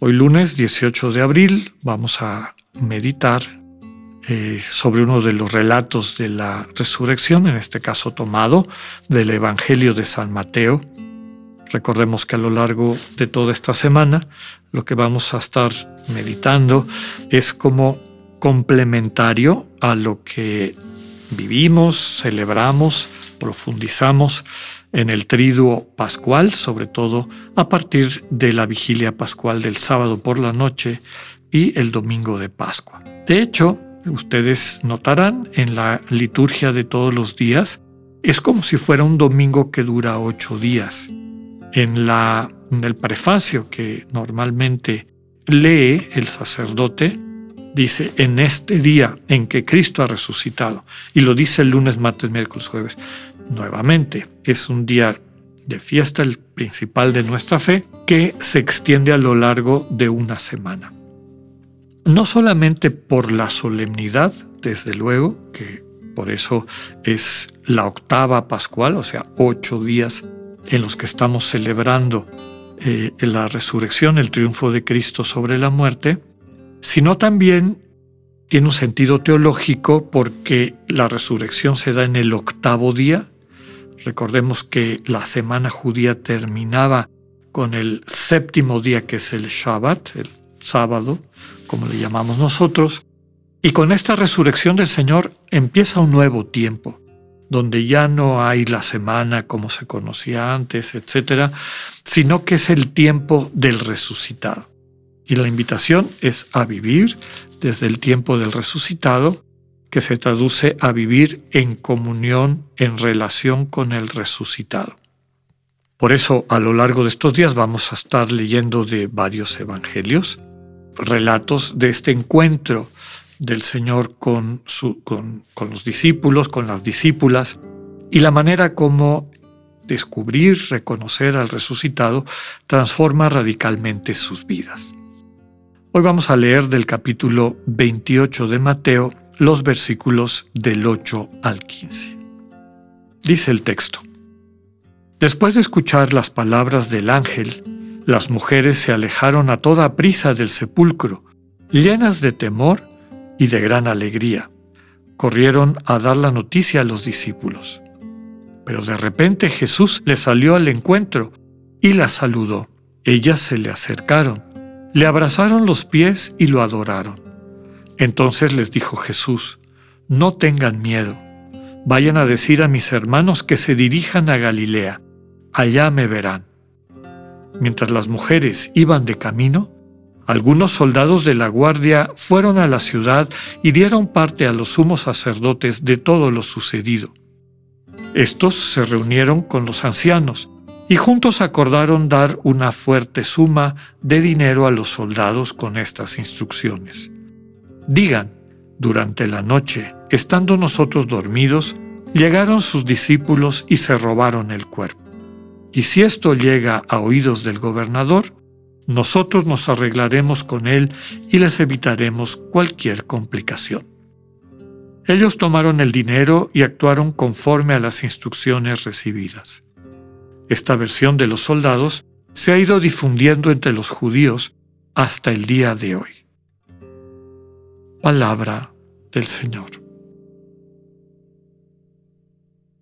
Hoy lunes 18 de abril vamos a meditar eh, sobre uno de los relatos de la resurrección, en este caso tomado del Evangelio de San Mateo. Recordemos que a lo largo de toda esta semana lo que vamos a estar meditando es como complementario a lo que vivimos, celebramos, profundizamos en el triduo pascual, sobre todo a partir de la vigilia pascual del sábado por la noche y el domingo de Pascua. De hecho, ustedes notarán en la liturgia de todos los días, es como si fuera un domingo que dura ocho días. En, la, en el prefacio que normalmente lee el sacerdote, dice en este día en que Cristo ha resucitado. Y lo dice el lunes, martes, miércoles, jueves. Nuevamente, es un día de fiesta, el principal de nuestra fe, que se extiende a lo largo de una semana no solamente por la solemnidad, desde luego, que por eso es la octava pascual, o sea, ocho días en los que estamos celebrando eh, la resurrección, el triunfo de Cristo sobre la muerte, sino también tiene un sentido teológico porque la resurrección se da en el octavo día. Recordemos que la semana judía terminaba con el séptimo día que es el Shabbat, el sábado, como le llamamos nosotros, y con esta resurrección del Señor empieza un nuevo tiempo, donde ya no hay la semana como se conocía antes, etcétera, sino que es el tiempo del resucitado. Y la invitación es a vivir desde el tiempo del resucitado, que se traduce a vivir en comunión, en relación con el resucitado. Por eso, a lo largo de estos días vamos a estar leyendo de varios evangelios, relatos de este encuentro del Señor con, su, con, con los discípulos, con las discípulas, y la manera como descubrir, reconocer al resucitado transforma radicalmente sus vidas. Hoy vamos a leer del capítulo 28 de Mateo los versículos del 8 al 15. Dice el texto, Después de escuchar las palabras del ángel, las mujeres se alejaron a toda prisa del sepulcro, llenas de temor y de gran alegría. Corrieron a dar la noticia a los discípulos. Pero de repente Jesús les salió al encuentro y las saludó. Ellas se le acercaron, le abrazaron los pies y lo adoraron. Entonces les dijo Jesús, no tengan miedo, vayan a decir a mis hermanos que se dirijan a Galilea, allá me verán. Mientras las mujeres iban de camino, algunos soldados de la guardia fueron a la ciudad y dieron parte a los sumos sacerdotes de todo lo sucedido. Estos se reunieron con los ancianos y juntos acordaron dar una fuerte suma de dinero a los soldados con estas instrucciones. Digan, durante la noche, estando nosotros dormidos, llegaron sus discípulos y se robaron el cuerpo. Y si esto llega a oídos del gobernador, nosotros nos arreglaremos con él y les evitaremos cualquier complicación. Ellos tomaron el dinero y actuaron conforme a las instrucciones recibidas. Esta versión de los soldados se ha ido difundiendo entre los judíos hasta el día de hoy. Palabra del Señor.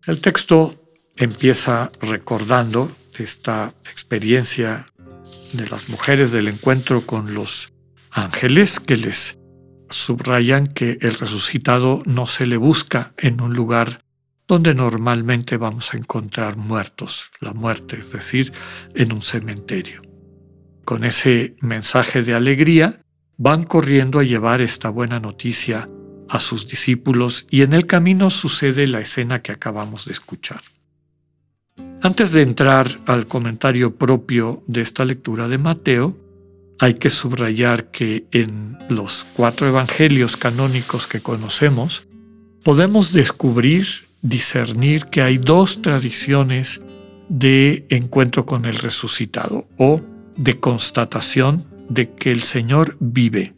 El texto empieza recordando esta experiencia de las mujeres del encuentro con los ángeles que les subrayan que el resucitado no se le busca en un lugar donde normalmente vamos a encontrar muertos, la muerte, es decir, en un cementerio. Con ese mensaje de alegría, van corriendo a llevar esta buena noticia a sus discípulos y en el camino sucede la escena que acabamos de escuchar. Antes de entrar al comentario propio de esta lectura de Mateo, hay que subrayar que en los cuatro evangelios canónicos que conocemos, podemos descubrir, discernir que hay dos tradiciones de encuentro con el resucitado o de constatación de que el Señor vive.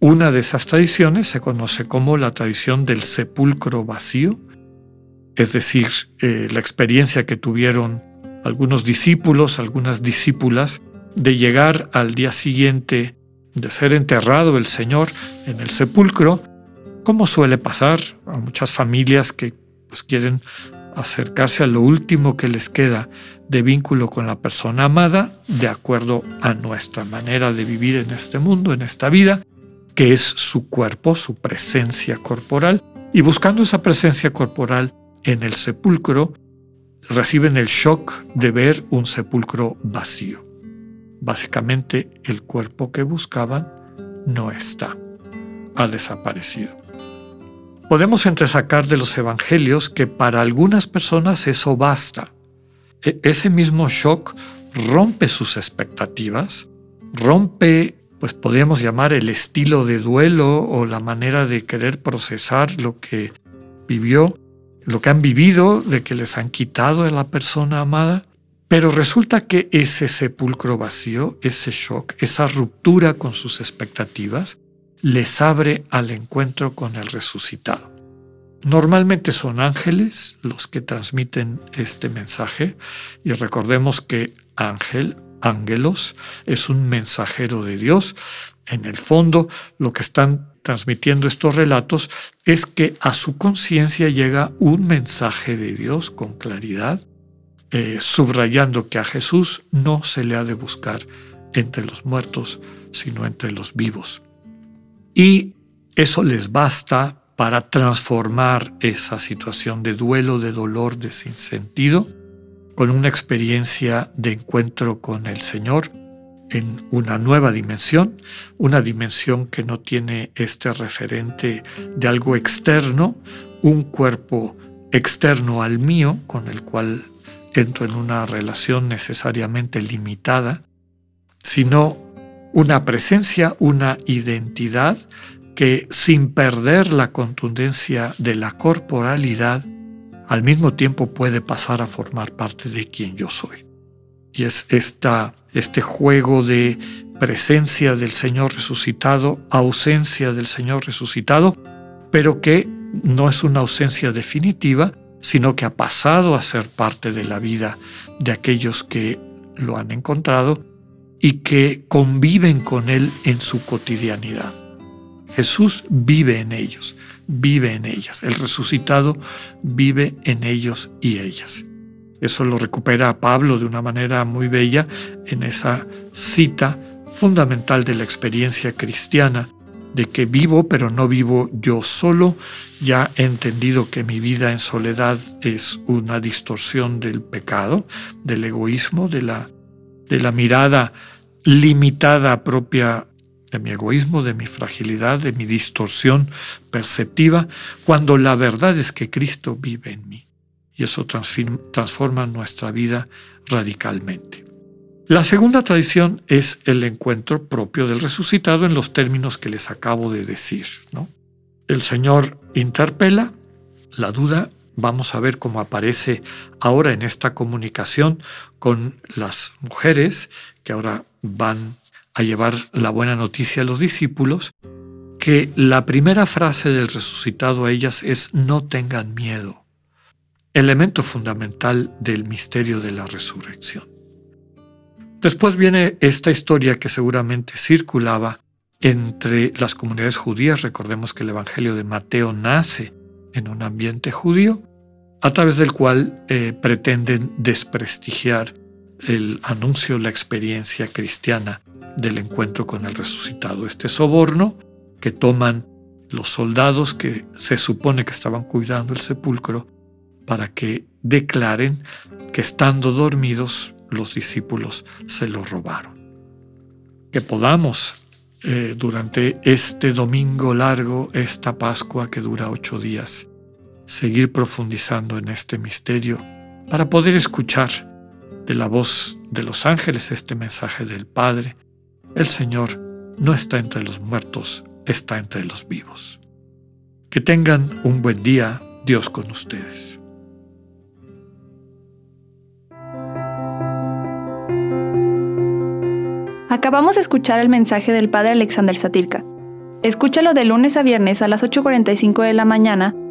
Una de esas tradiciones se conoce como la tradición del sepulcro vacío, es decir, eh, la experiencia que tuvieron algunos discípulos, algunas discípulas, de llegar al día siguiente de ser enterrado el Señor en el sepulcro, como suele pasar a muchas familias que pues, quieren acercarse a lo último que les queda de vínculo con la persona amada, de acuerdo a nuestra manera de vivir en este mundo, en esta vida, que es su cuerpo, su presencia corporal, y buscando esa presencia corporal en el sepulcro, reciben el shock de ver un sepulcro vacío. Básicamente el cuerpo que buscaban no está, ha desaparecido. Podemos entresacar de los evangelios que para algunas personas eso basta. E-, ese mismo shock rompe sus expectativas, rompe, pues podríamos llamar el estilo de duelo o la manera de querer procesar lo que vivió lo que han vivido, de que les han quitado a la persona amada, pero resulta que ese sepulcro vacío, ese shock, esa ruptura con sus expectativas, les abre al encuentro con el resucitado. Normalmente son ángeles los que transmiten este mensaje y recordemos que ángel, ángelos, es un mensajero de Dios. En el fondo, lo que están transmitiendo estos relatos es que a su conciencia llega un mensaje de Dios con claridad, eh, subrayando que a Jesús no se le ha de buscar entre los muertos, sino entre los vivos. Y eso les basta para transformar esa situación de duelo, de dolor, de sinsentido, con una experiencia de encuentro con el Señor en una nueva dimensión, una dimensión que no tiene este referente de algo externo, un cuerpo externo al mío, con el cual entro en una relación necesariamente limitada, sino una presencia, una identidad que sin perder la contundencia de la corporalidad, al mismo tiempo puede pasar a formar parte de quien yo soy. Y es esta este juego de presencia del Señor resucitado, ausencia del Señor resucitado, pero que no es una ausencia definitiva, sino que ha pasado a ser parte de la vida de aquellos que lo han encontrado y que conviven con Él en su cotidianidad. Jesús vive en ellos, vive en ellas. El resucitado vive en ellos y ellas. Eso lo recupera Pablo de una manera muy bella en esa cita fundamental de la experiencia cristiana, de que vivo pero no vivo yo solo, ya he entendido que mi vida en soledad es una distorsión del pecado, del egoísmo, de la, de la mirada limitada propia de mi egoísmo, de mi fragilidad, de mi distorsión perceptiva, cuando la verdad es que Cristo vive en mí y eso transforma nuestra vida radicalmente. La segunda tradición es el encuentro propio del resucitado en los términos que les acabo de decir. El Señor interpela la duda, vamos a ver cómo aparece ahora en esta comunicación con las mujeres que ahora van a llevar la buena noticia a los discípulos, que la primera frase del resucitado a ellas es no tengan miedo elemento fundamental del misterio de la resurrección. Después viene esta historia que seguramente circulaba entre las comunidades judías. Recordemos que el Evangelio de Mateo nace en un ambiente judío, a través del cual eh, pretenden desprestigiar el anuncio, la experiencia cristiana del encuentro con el resucitado. Este soborno que toman los soldados que se supone que estaban cuidando el sepulcro para que declaren que estando dormidos los discípulos se lo robaron. Que podamos eh, durante este domingo largo, esta Pascua que dura ocho días, seguir profundizando en este misterio para poder escuchar de la voz de los ángeles este mensaje del Padre el Señor no está entre los muertos, está entre los vivos. Que tengan un buen día, Dios con ustedes. Acabamos de escuchar el mensaje del Padre Alexander Satirka. Escúchalo de lunes a viernes a las 8.45 de la mañana